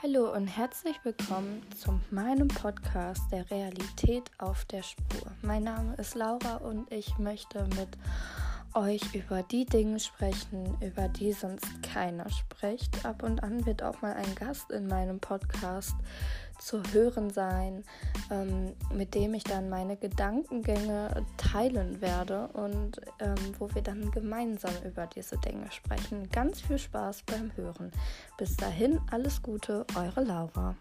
Hallo und herzlich willkommen zu meinem Podcast der Realität auf der Spur. Mein Name ist Laura und ich möchte mit euch über die Dinge sprechen, über die sonst keiner spricht. Ab und an wird auch mal ein Gast in meinem Podcast zu hören sein, ähm, mit dem ich dann meine Gedankengänge teilen werde und ähm, wo wir dann gemeinsam über diese Dinge sprechen. Ganz viel Spaß beim Hören. Bis dahin, alles Gute, eure Laura.